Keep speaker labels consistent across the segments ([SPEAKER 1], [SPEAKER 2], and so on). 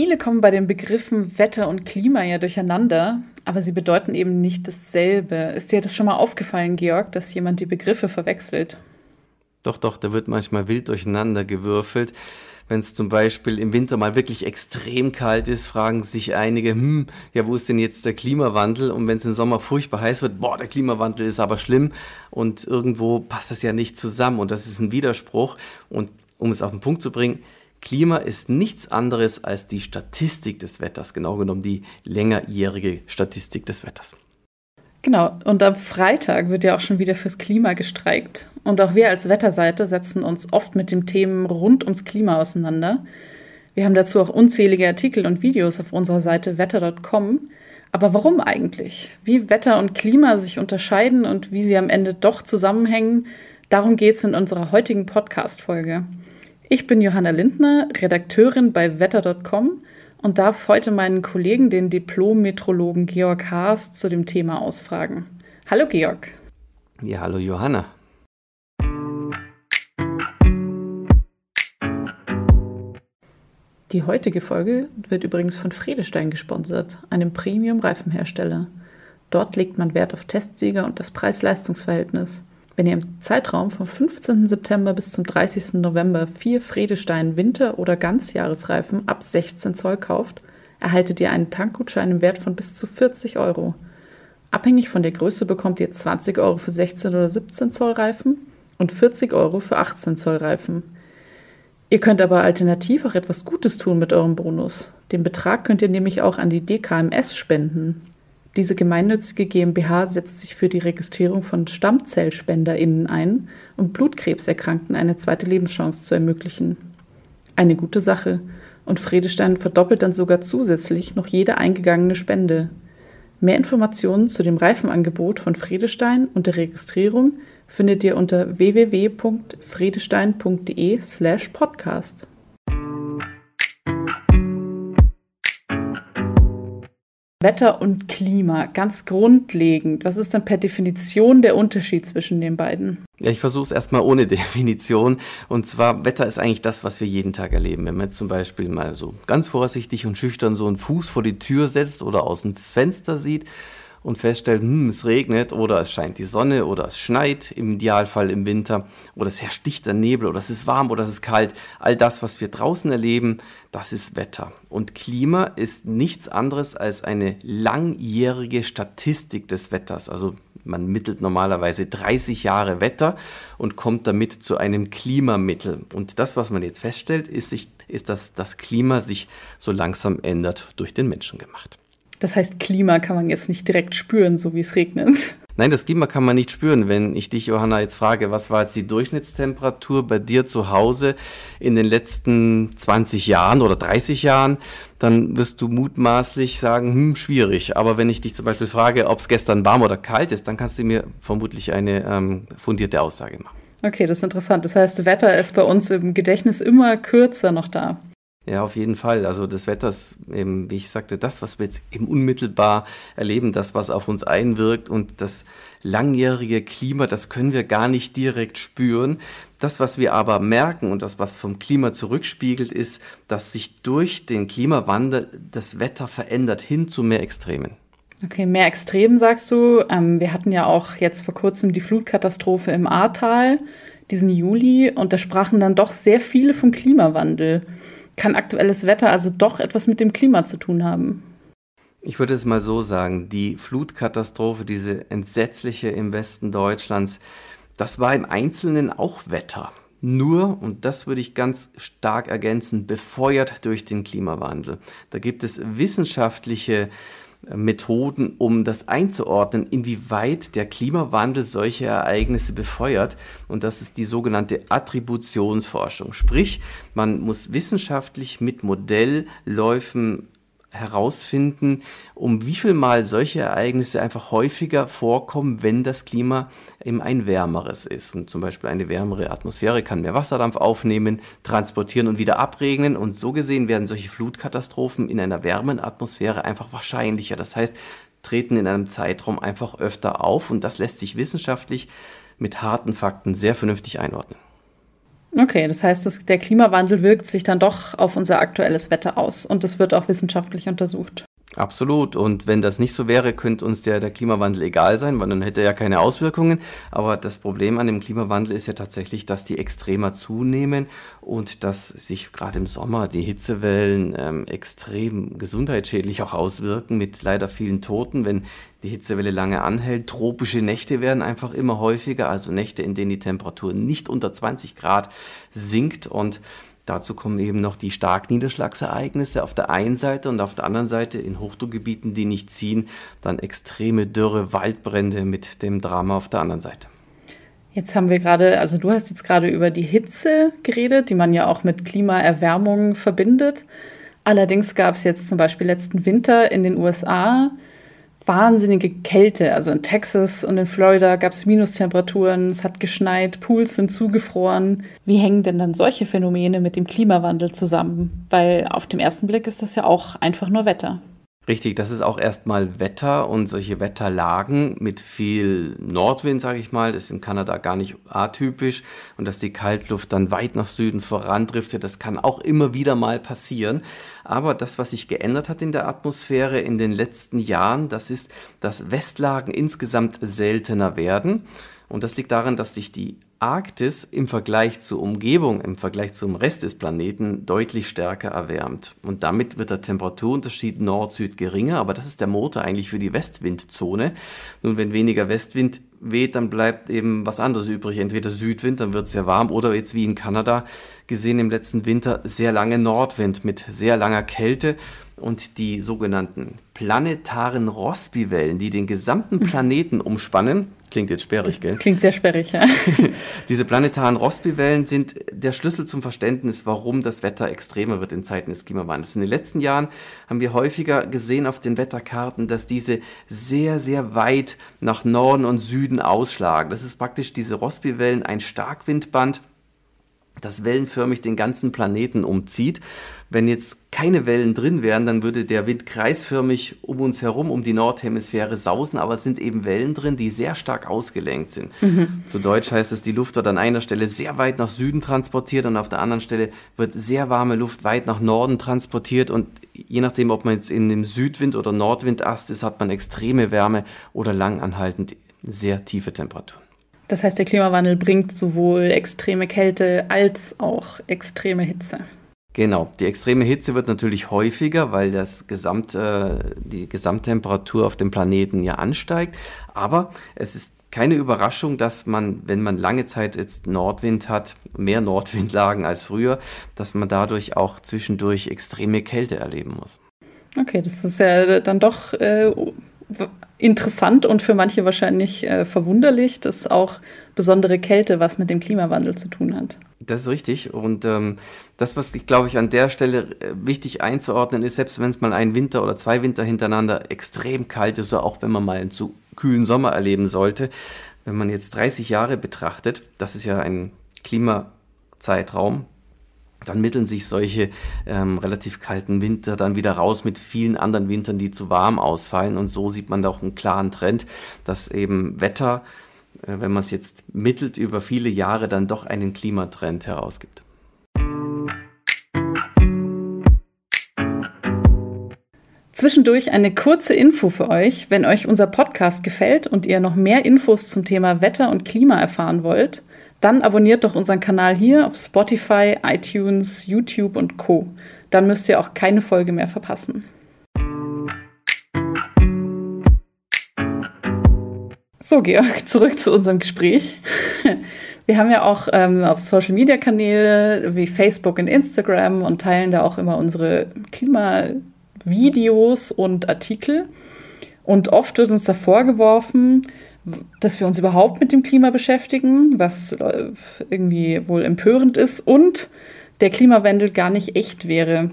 [SPEAKER 1] Viele kommen bei den Begriffen Wetter und Klima ja durcheinander, aber sie bedeuten eben nicht dasselbe. Ist dir das schon mal aufgefallen, Georg, dass jemand die Begriffe verwechselt?
[SPEAKER 2] Doch, doch, da wird manchmal wild durcheinander gewürfelt. Wenn es zum Beispiel im Winter mal wirklich extrem kalt ist, fragen sich einige, hm, ja, wo ist denn jetzt der Klimawandel? Und wenn es im Sommer furchtbar heiß wird, boah, der Klimawandel ist aber schlimm. Und irgendwo passt das ja nicht zusammen. Und das ist ein Widerspruch. Und um es auf den Punkt zu bringen, Klima ist nichts anderes als die Statistik des Wetters, genau genommen die längerjährige Statistik des Wetters.
[SPEAKER 1] Genau, und am Freitag wird ja auch schon wieder fürs Klima gestreikt. Und auch wir als Wetterseite setzen uns oft mit den Themen rund ums Klima auseinander. Wir haben dazu auch unzählige Artikel und Videos auf unserer Seite wetter.com. Aber warum eigentlich? Wie Wetter und Klima sich unterscheiden und wie sie am Ende doch zusammenhängen, darum geht es in unserer heutigen Podcast-Folge. Ich bin Johanna Lindner, Redakteurin bei wetter.com und darf heute meinen Kollegen, den Diplom-Metrologen Georg Haas, zu dem Thema ausfragen. Hallo Georg.
[SPEAKER 2] Ja, hallo Johanna.
[SPEAKER 1] Die heutige Folge wird übrigens von Friedestein gesponsert, einem Premium-Reifenhersteller. Dort legt man Wert auf Testsieger und das Preis-Leistungs-Verhältnis. Wenn ihr im Zeitraum vom 15. September bis zum 30. November vier Friedestein Winter- oder Ganzjahresreifen ab 16 Zoll kauft, erhaltet ihr einen Tankgutschein im Wert von bis zu 40 Euro. Abhängig von der Größe bekommt ihr 20 Euro für 16 oder 17 Zoll Reifen und 40 Euro für 18 Zoll Reifen. Ihr könnt aber alternativ auch etwas Gutes tun mit eurem Bonus. Den Betrag könnt ihr nämlich auch an die DKMS spenden. Diese gemeinnützige GmbH setzt sich für die Registrierung von StammzellspenderInnen ein, um Blutkrebserkrankten eine zweite Lebenschance zu ermöglichen. Eine gute Sache. Und Fredestein verdoppelt dann sogar zusätzlich noch jede eingegangene Spende. Mehr Informationen zu dem Reifenangebot von Fredestein und der Registrierung findet ihr unter www.fredestein.de slash podcast. Wetter und Klima, ganz grundlegend. Was ist dann per Definition der Unterschied zwischen den beiden?
[SPEAKER 2] Ja, ich versuche es erstmal ohne Definition. Und zwar, Wetter ist eigentlich das, was wir jeden Tag erleben. Wenn man jetzt zum Beispiel mal so ganz vorsichtig und schüchtern so einen Fuß vor die Tür setzt oder aus dem Fenster sieht, und feststellt, hm, es regnet oder es scheint die Sonne oder es schneit, im Idealfall im Winter, oder es herrscht dichter Nebel oder es ist warm oder es ist kalt. All das, was wir draußen erleben, das ist Wetter. Und Klima ist nichts anderes als eine langjährige Statistik des Wetters. Also man mittelt normalerweise 30 Jahre Wetter und kommt damit zu einem Klimamittel. Und das, was man jetzt feststellt, ist, ist dass das Klima sich so langsam ändert durch den Menschen gemacht.
[SPEAKER 1] Das heißt, Klima kann man jetzt nicht direkt spüren, so wie es regnet.
[SPEAKER 2] Nein, das Klima kann man nicht spüren. Wenn ich dich, Johanna, jetzt frage, was war jetzt die Durchschnittstemperatur bei dir zu Hause in den letzten 20 Jahren oder 30 Jahren, dann wirst du mutmaßlich sagen, hm, schwierig. Aber wenn ich dich zum Beispiel frage, ob es gestern warm oder kalt ist, dann kannst du mir vermutlich eine ähm, fundierte Aussage machen.
[SPEAKER 1] Okay, das ist interessant. Das heißt, Wetter ist bei uns im Gedächtnis immer kürzer noch da.
[SPEAKER 2] Ja, auf jeden Fall. Also das Wetter ist eben, wie ich sagte, das, was wir jetzt eben unmittelbar erleben, das, was auf uns einwirkt und das langjährige Klima, das können wir gar nicht direkt spüren. Das, was wir aber merken und das, was vom Klima zurückspiegelt, ist, dass sich durch den Klimawandel das Wetter verändert hin zu mehr Extremen.
[SPEAKER 1] Okay, mehr Extremen sagst du. Ähm, wir hatten ja auch jetzt vor kurzem die Flutkatastrophe im Ahrtal, diesen Juli, und da sprachen dann doch sehr viele vom Klimawandel kann aktuelles Wetter also doch etwas mit dem Klima zu tun haben?
[SPEAKER 2] Ich würde es mal so sagen, die Flutkatastrophe, diese entsetzliche im Westen Deutschlands, das war im Einzelnen auch Wetter. Nur, und das würde ich ganz stark ergänzen, befeuert durch den Klimawandel. Da gibt es wissenschaftliche Methoden, um das einzuordnen, inwieweit der Klimawandel solche Ereignisse befeuert. Und das ist die sogenannte Attributionsforschung. Sprich, man muss wissenschaftlich mit Modellläufen herausfinden, um wie viel Mal solche Ereignisse einfach häufiger vorkommen, wenn das Klima eben ein wärmeres ist. Und zum Beispiel eine wärmere Atmosphäre kann mehr Wasserdampf aufnehmen, transportieren und wieder abregnen. Und so gesehen werden solche Flutkatastrophen in einer wärmeren Atmosphäre einfach wahrscheinlicher. Das heißt, treten in einem Zeitraum einfach öfter auf. Und das lässt sich wissenschaftlich mit harten Fakten sehr vernünftig einordnen.
[SPEAKER 1] Okay, das heißt, das, der Klimawandel wirkt sich dann doch auf unser aktuelles Wetter aus und es wird auch wissenschaftlich untersucht.
[SPEAKER 2] Absolut. Und wenn das nicht so wäre, könnte uns ja der Klimawandel egal sein, weil dann hätte er ja keine Auswirkungen. Aber das Problem an dem Klimawandel ist ja tatsächlich, dass die extremer zunehmen und dass sich gerade im Sommer die Hitzewellen ähm, extrem gesundheitsschädlich auch auswirken, mit leider vielen Toten, wenn die Hitzewelle lange anhält. Tropische Nächte werden einfach immer häufiger, also Nächte, in denen die Temperatur nicht unter 20 Grad sinkt und Dazu kommen eben noch die Starkniederschlagsereignisse auf der einen Seite und auf der anderen Seite in Hochdruckgebieten, die nicht ziehen, dann extreme Dürre, Waldbrände mit dem Drama auf der anderen Seite.
[SPEAKER 1] Jetzt haben wir gerade, also du hast jetzt gerade über die Hitze geredet, die man ja auch mit Klimaerwärmung verbindet. Allerdings gab es jetzt zum Beispiel letzten Winter in den USA wahnsinnige Kälte. Also in Texas und in Florida gab es Minustemperaturen, es hat geschneit, Pools sind zugefroren. Wie hängen denn dann solche Phänomene mit dem Klimawandel zusammen? Weil auf den ersten Blick ist das ja auch einfach nur Wetter.
[SPEAKER 2] Richtig, das ist auch erstmal Wetter und solche Wetterlagen mit viel Nordwind, sage ich mal, das ist in Kanada gar nicht atypisch und dass die Kaltluft dann weit nach Süden vorandriftet, das kann auch immer wieder mal passieren. Aber das, was sich geändert hat in der Atmosphäre in den letzten Jahren, das ist, dass Westlagen insgesamt seltener werden. Und das liegt daran, dass sich die Arktis im Vergleich zur Umgebung, im Vergleich zum Rest des Planeten deutlich stärker erwärmt. Und damit wird der Temperaturunterschied Nord-Süd geringer, aber das ist der Motor eigentlich für die Westwindzone. Nun, wenn weniger Westwind weht, dann bleibt eben was anderes übrig. Entweder Südwind, dann wird es sehr warm, oder jetzt wie in Kanada gesehen im letzten Winter sehr lange Nordwind mit sehr langer Kälte und die sogenannten planetaren Rossby-Wellen, die den gesamten Planeten umspannen, Klingt jetzt sperrig, das
[SPEAKER 1] gell? Klingt sehr sperrig, ja.
[SPEAKER 2] Diese planetaren Rossby-Wellen sind der Schlüssel zum Verständnis, warum das Wetter extremer wird in Zeiten des Klimawandels. In den letzten Jahren haben wir häufiger gesehen auf den Wetterkarten, dass diese sehr, sehr weit nach Norden und Süden ausschlagen. Das ist praktisch diese Rossby-Wellen ein Starkwindband, das wellenförmig den ganzen Planeten umzieht. Wenn jetzt keine Wellen drin wären, dann würde der Wind kreisförmig um uns herum, um die Nordhemisphäre sausen, aber es sind eben Wellen drin, die sehr stark ausgelenkt sind. Mhm. Zu Deutsch heißt es, die Luft wird an einer Stelle sehr weit nach Süden transportiert und auf der anderen Stelle wird sehr warme Luft weit nach Norden transportiert und je nachdem, ob man jetzt in dem Südwind oder Nordwindast ist, hat man extreme Wärme oder langanhaltend sehr tiefe Temperaturen.
[SPEAKER 1] Das heißt, der Klimawandel bringt sowohl extreme Kälte als auch extreme Hitze.
[SPEAKER 2] Genau, die extreme Hitze wird natürlich häufiger, weil das Gesamt, äh, die Gesamttemperatur auf dem Planeten ja ansteigt. Aber es ist keine Überraschung, dass man, wenn man lange Zeit jetzt Nordwind hat, mehr Nordwindlagen als früher, dass man dadurch auch zwischendurch extreme Kälte erleben muss.
[SPEAKER 1] Okay, das ist ja dann doch äh, interessant und für manche wahrscheinlich äh, verwunderlich, dass auch besondere Kälte was mit dem Klimawandel zu tun hat.
[SPEAKER 2] Das ist richtig. Und ähm, das, was ich glaube ich an der Stelle äh, wichtig einzuordnen ist, selbst wenn es mal ein Winter oder zwei Winter hintereinander extrem kalt ist, oder auch wenn man mal einen zu kühlen Sommer erleben sollte, wenn man jetzt 30 Jahre betrachtet, das ist ja ein Klimazeitraum, dann mitteln sich solche ähm, relativ kalten Winter dann wieder raus mit vielen anderen Wintern, die zu warm ausfallen. Und so sieht man da auch einen klaren Trend, dass eben Wetter, äh, wenn man es jetzt mittelt über viele Jahre, dann doch einen Klimatrend herausgibt.
[SPEAKER 1] Zwischendurch eine kurze Info für euch. Wenn euch unser Podcast gefällt und ihr noch mehr Infos zum Thema Wetter und Klima erfahren wollt, dann abonniert doch unseren Kanal hier auf Spotify, iTunes, YouTube und Co. Dann müsst ihr auch keine Folge mehr verpassen. So, Georg, zurück zu unserem Gespräch. Wir haben ja auch ähm, auf Social Media Kanäle wie Facebook und Instagram und teilen da auch immer unsere Klimavideos und Artikel. Und oft wird uns da vorgeworfen, dass wir uns überhaupt mit dem Klima beschäftigen, was äh, irgendwie wohl empörend ist und der Klimawandel gar nicht echt wäre.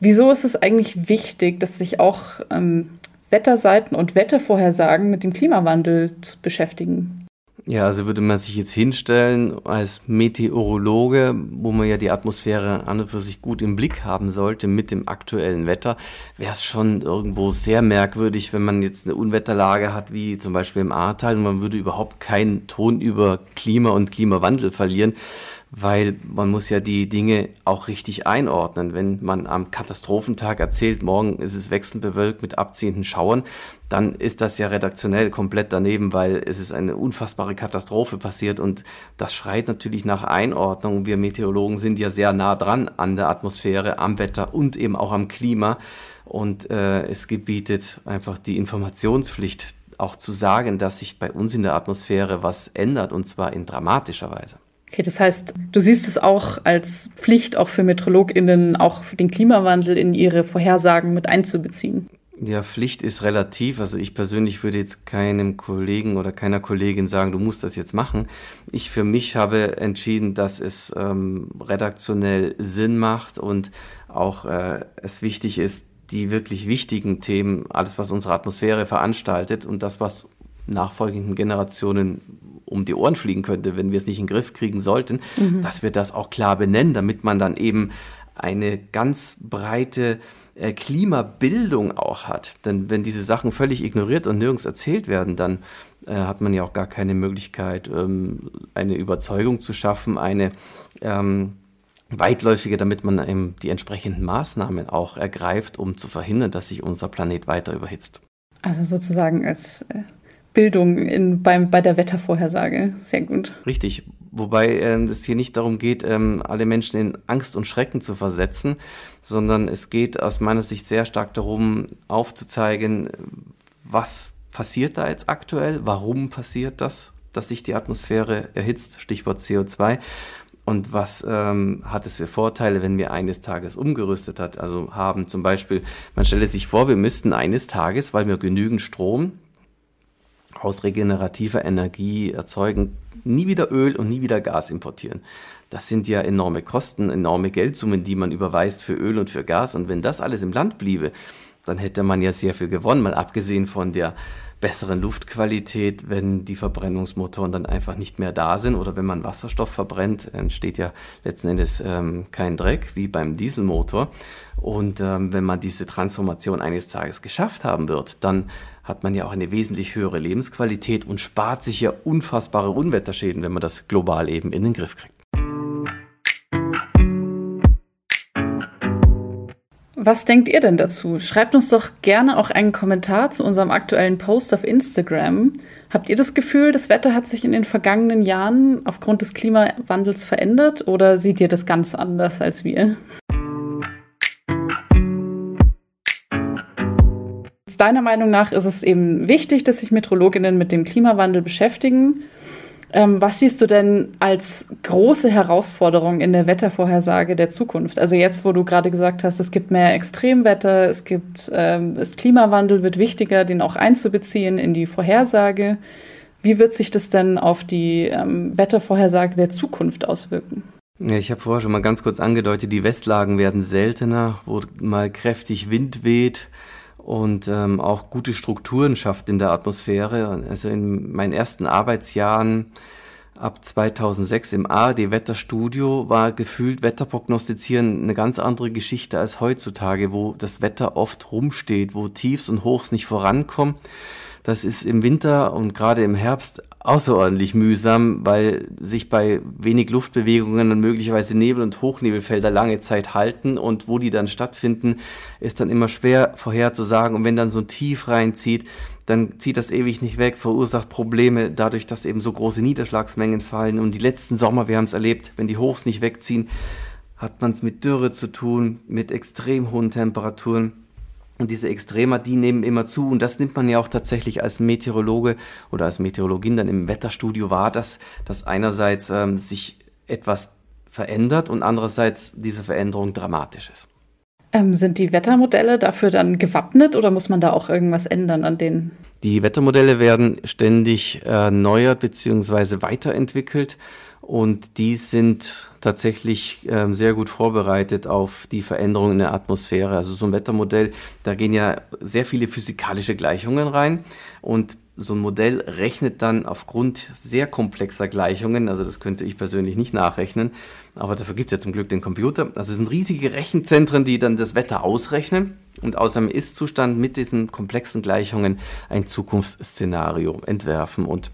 [SPEAKER 1] Wieso ist es eigentlich wichtig, dass sich auch ähm, Wetterseiten und Wettervorhersagen mit dem Klimawandel beschäftigen?
[SPEAKER 2] Ja, also würde man sich jetzt hinstellen als Meteorologe, wo man ja die Atmosphäre an und für sich gut im Blick haben sollte mit dem aktuellen Wetter, wäre es schon irgendwo sehr merkwürdig, wenn man jetzt eine Unwetterlage hat, wie zum Beispiel im Ahrtal, und man würde überhaupt keinen Ton über Klima und Klimawandel verlieren weil man muss ja die Dinge auch richtig einordnen. Wenn man am Katastrophentag erzählt, morgen ist es wechselnd bewölkt mit abziehenden Schauern, dann ist das ja redaktionell komplett daneben, weil es ist eine unfassbare Katastrophe passiert und das schreit natürlich nach Einordnung. Wir Meteorologen sind ja sehr nah dran an der Atmosphäre, am Wetter und eben auch am Klima und äh, es gebietet einfach die Informationspflicht auch zu sagen, dass sich bei uns in der Atmosphäre was ändert und zwar in dramatischer Weise.
[SPEAKER 1] Okay, das heißt, du siehst es auch als Pflicht, auch für MeteorologInnen, auch für den Klimawandel in ihre Vorhersagen mit einzubeziehen.
[SPEAKER 2] Ja, Pflicht ist relativ. Also ich persönlich würde jetzt keinem Kollegen oder keiner Kollegin sagen, du musst das jetzt machen. Ich für mich habe entschieden, dass es ähm, redaktionell Sinn macht und auch äh, es wichtig ist, die wirklich wichtigen Themen, alles was unsere Atmosphäre veranstaltet und das, was nachfolgenden Generationen um die Ohren fliegen könnte, wenn wir es nicht in den Griff kriegen sollten, mhm. dass wir das auch klar benennen, damit man dann eben eine ganz breite äh, Klimabildung auch hat. Denn wenn diese Sachen völlig ignoriert und nirgends erzählt werden, dann äh, hat man ja auch gar keine Möglichkeit, ähm, eine Überzeugung zu schaffen, eine ähm, weitläufige, damit man eben die entsprechenden Maßnahmen auch ergreift, um zu verhindern, dass sich unser Planet weiter überhitzt.
[SPEAKER 1] Also sozusagen als äh, Bildung in, beim, bei der Wettervorhersage. Sehr gut.
[SPEAKER 2] Richtig. Wobei ähm, es hier nicht darum geht, ähm, alle Menschen in Angst und Schrecken zu versetzen, sondern es geht aus meiner Sicht sehr stark darum, aufzuzeigen, was passiert da jetzt aktuell, warum passiert das, dass sich die Atmosphäre erhitzt, Stichwort CO2 und was ähm, hat es für Vorteile, wenn wir eines Tages umgerüstet hat, also haben zum Beispiel, man stelle sich vor, wir müssten eines Tages, weil wir genügend Strom aus regenerativer Energie erzeugen, nie wieder Öl und nie wieder Gas importieren. Das sind ja enorme Kosten, enorme Geldsummen, die man überweist für Öl und für Gas. Und wenn das alles im Land bliebe, dann hätte man ja sehr viel gewonnen, mal abgesehen von der besseren Luftqualität, wenn die Verbrennungsmotoren dann einfach nicht mehr da sind oder wenn man Wasserstoff verbrennt, entsteht ja letzten Endes ähm, kein Dreck wie beim Dieselmotor. Und ähm, wenn man diese Transformation eines Tages geschafft haben wird, dann hat man ja auch eine wesentlich höhere Lebensqualität und spart sich ja unfassbare Unwetterschäden, wenn man das global eben in den Griff kriegt.
[SPEAKER 1] Was denkt ihr denn dazu? Schreibt uns doch gerne auch einen Kommentar zu unserem aktuellen Post auf Instagram. Habt ihr das Gefühl, das Wetter hat sich in den vergangenen Jahren aufgrund des Klimawandels verändert oder seht ihr das ganz anders als wir? Deiner Meinung nach ist es eben wichtig, dass sich Metrologinnen mit dem Klimawandel beschäftigen ähm, was siehst du denn als große Herausforderung in der Wettervorhersage der Zukunft? Also jetzt, wo du gerade gesagt hast, es gibt mehr Extremwetter, es gibt ähm, das Klimawandel wird wichtiger, den auch einzubeziehen in die Vorhersage. Wie wird sich das denn auf die ähm, Wettervorhersage der Zukunft auswirken?
[SPEAKER 2] Ich habe vorher schon mal ganz kurz angedeutet, die Westlagen werden seltener, wo mal kräftig Wind weht und ähm, auch gute Strukturen schafft in der Atmosphäre. Also in meinen ersten Arbeitsjahren ab 2006 im ARD Wetterstudio war gefühlt Wetterprognostizieren eine ganz andere Geschichte als heutzutage, wo das Wetter oft rumsteht, wo Tiefs und Hochs nicht vorankommen. Das ist im Winter und gerade im Herbst außerordentlich mühsam, weil sich bei wenig Luftbewegungen dann möglicherweise Nebel- und Hochnebelfelder lange Zeit halten und wo die dann stattfinden, ist dann immer schwer vorherzusagen. Und wenn dann so ein Tief reinzieht, dann zieht das ewig nicht weg, verursacht Probleme dadurch, dass eben so große Niederschlagsmengen fallen. Und die letzten Sommer, wir haben es erlebt, wenn die Hochs nicht wegziehen, hat man es mit Dürre zu tun, mit extrem hohen Temperaturen. Und diese Extrema, die nehmen immer zu. Und das nimmt man ja auch tatsächlich als Meteorologe oder als Meteorologin dann im Wetterstudio wahr, dass, dass einerseits ähm, sich etwas verändert und andererseits diese Veränderung dramatisch ist.
[SPEAKER 1] Ähm, sind die Wettermodelle dafür dann gewappnet oder muss man da auch irgendwas ändern an denen?
[SPEAKER 2] Die Wettermodelle werden ständig erneuert bzw. weiterentwickelt und die sind tatsächlich ähm, sehr gut vorbereitet auf die Veränderungen in der Atmosphäre. Also so ein Wettermodell, da gehen ja sehr viele physikalische Gleichungen rein und so ein Modell rechnet dann aufgrund sehr komplexer Gleichungen, also das könnte ich persönlich nicht nachrechnen, aber dafür gibt es ja zum Glück den Computer. Also es sind riesige Rechenzentren, die dann das Wetter ausrechnen und aus einem Ist-Zustand mit diesen komplexen Gleichungen ein Zukunftsszenario entwerfen. Und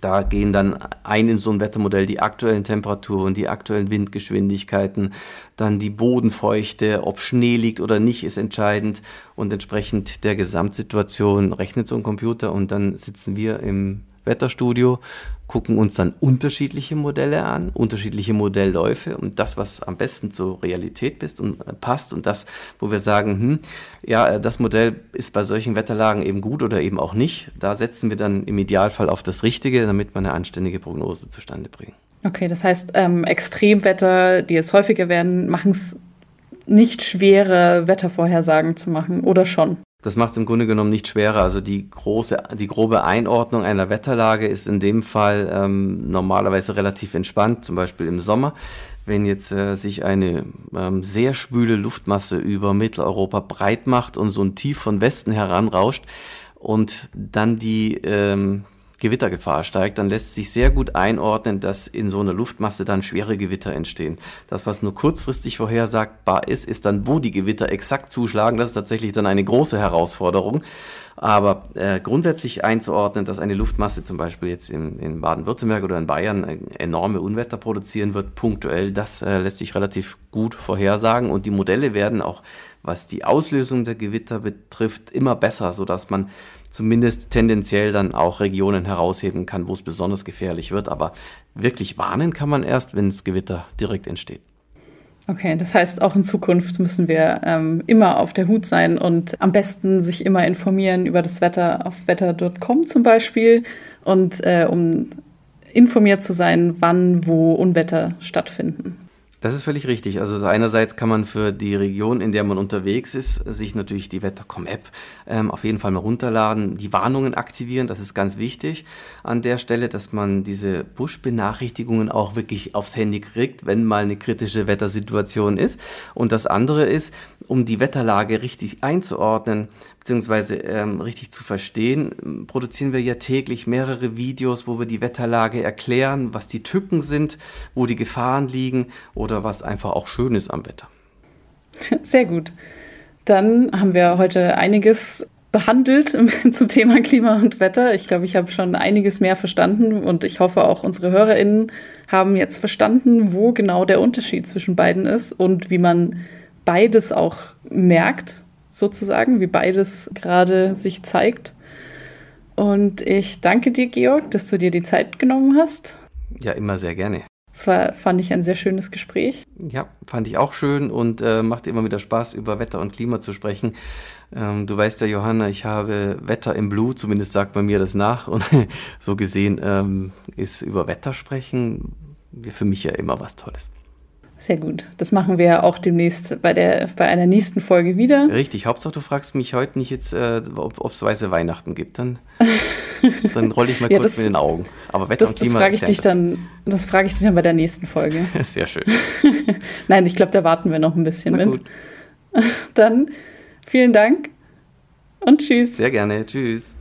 [SPEAKER 2] Da gehen dann ein in so ein Wettermodell die aktuellen Temperaturen, die aktuellen Windgeschwindigkeiten, dann die Bodenfeuchte, ob Schnee liegt oder nicht, ist entscheidend. Und entsprechend der Gesamtsituation rechnet so ein Computer und dann sitzen wir im Wetterstudio, gucken uns dann unterschiedliche Modelle an, unterschiedliche Modellläufe und das, was am besten zur Realität bist und äh, passt und das, wo wir sagen, hm, ja, äh, das Modell ist bei solchen Wetterlagen eben gut oder eben auch nicht, da setzen wir dann im Idealfall auf das Richtige, damit wir eine anständige Prognose zustande bringen.
[SPEAKER 1] Okay, das heißt, ähm, Extremwetter, die jetzt häufiger werden, machen es nicht schwerer, Wettervorhersagen zu machen oder schon?
[SPEAKER 2] Das macht es im Grunde genommen nicht schwerer. Also die große, die grobe Einordnung einer Wetterlage ist in dem Fall ähm, normalerweise relativ entspannt, zum Beispiel im Sommer. Wenn jetzt äh, sich eine ähm, sehr schwüle Luftmasse über Mitteleuropa breit macht und so ein Tief von Westen heranrauscht und dann die ähm, Gewittergefahr steigt, dann lässt sich sehr gut einordnen, dass in so einer Luftmasse dann schwere Gewitter entstehen. Das, was nur kurzfristig vorhersagbar ist, ist dann, wo die Gewitter exakt zuschlagen. Das ist tatsächlich dann eine große Herausforderung. Aber äh, grundsätzlich einzuordnen, dass eine Luftmasse zum Beispiel jetzt in, in Baden-Württemberg oder in Bayern äh, enorme Unwetter produzieren wird, punktuell, das äh, lässt sich relativ gut vorhersagen. Und die Modelle werden auch, was die Auslösung der Gewitter betrifft, immer besser, sodass man zumindest tendenziell dann auch Regionen herausheben kann, wo es besonders gefährlich wird. Aber wirklich warnen kann man erst, wenn das Gewitter direkt entsteht.
[SPEAKER 1] Okay, das heißt, auch in Zukunft müssen wir ähm, immer auf der Hut sein und am besten sich immer informieren über das Wetter auf wetter.com zum Beispiel und äh, um informiert zu sein, wann wo Unwetter stattfinden.
[SPEAKER 2] Das ist völlig richtig. Also einerseits kann man für die Region, in der man unterwegs ist, sich natürlich die Wettercom-App ähm, auf jeden Fall mal runterladen, die Warnungen aktivieren. Das ist ganz wichtig an der Stelle, dass man diese Push-Benachrichtigungen auch wirklich aufs Handy kriegt, wenn mal eine kritische Wettersituation ist. Und das andere ist, um die Wetterlage richtig einzuordnen, beziehungsweise ähm, richtig zu verstehen, produzieren wir ja täglich mehrere Videos, wo wir die Wetterlage erklären, was die Tücken sind, wo die Gefahren liegen oder was einfach auch schön ist am Wetter.
[SPEAKER 1] Sehr gut. Dann haben wir heute einiges behandelt zum Thema Klima und Wetter. Ich glaube, ich habe schon einiges mehr verstanden und ich hoffe auch unsere HörerInnen haben jetzt verstanden, wo genau der Unterschied zwischen beiden ist und wie man beides auch merkt sozusagen, wie beides gerade sich zeigt. Und ich danke dir, Georg, dass du dir die Zeit genommen hast.
[SPEAKER 2] Ja, immer sehr gerne.
[SPEAKER 1] Das war, fand ich ein sehr schönes Gespräch.
[SPEAKER 2] Ja, fand ich auch schön und äh, macht immer wieder Spaß, über Wetter und Klima zu sprechen. Ähm, du weißt ja, Johanna, ich habe Wetter im Blut, zumindest sagt man mir das nach. Und so gesehen ähm, ist über Wetter sprechen für mich ja immer was Tolles.
[SPEAKER 1] Sehr gut. Das machen wir auch demnächst bei, der, bei einer nächsten Folge wieder.
[SPEAKER 2] Richtig. Hauptsache, du fragst mich heute nicht jetzt, äh, ob es weiße Weihnachten gibt. Dann, dann rolle ich mal ja, kurz das, mit den Augen.
[SPEAKER 1] Aber Wetter das, und Klima. Das frage ich dich dann. Das frage ich dich dann bei der nächsten Folge.
[SPEAKER 2] Sehr schön.
[SPEAKER 1] Nein, ich glaube, da warten wir noch ein bisschen Na mit. Gut. Dann vielen Dank und tschüss.
[SPEAKER 2] Sehr gerne. Tschüss.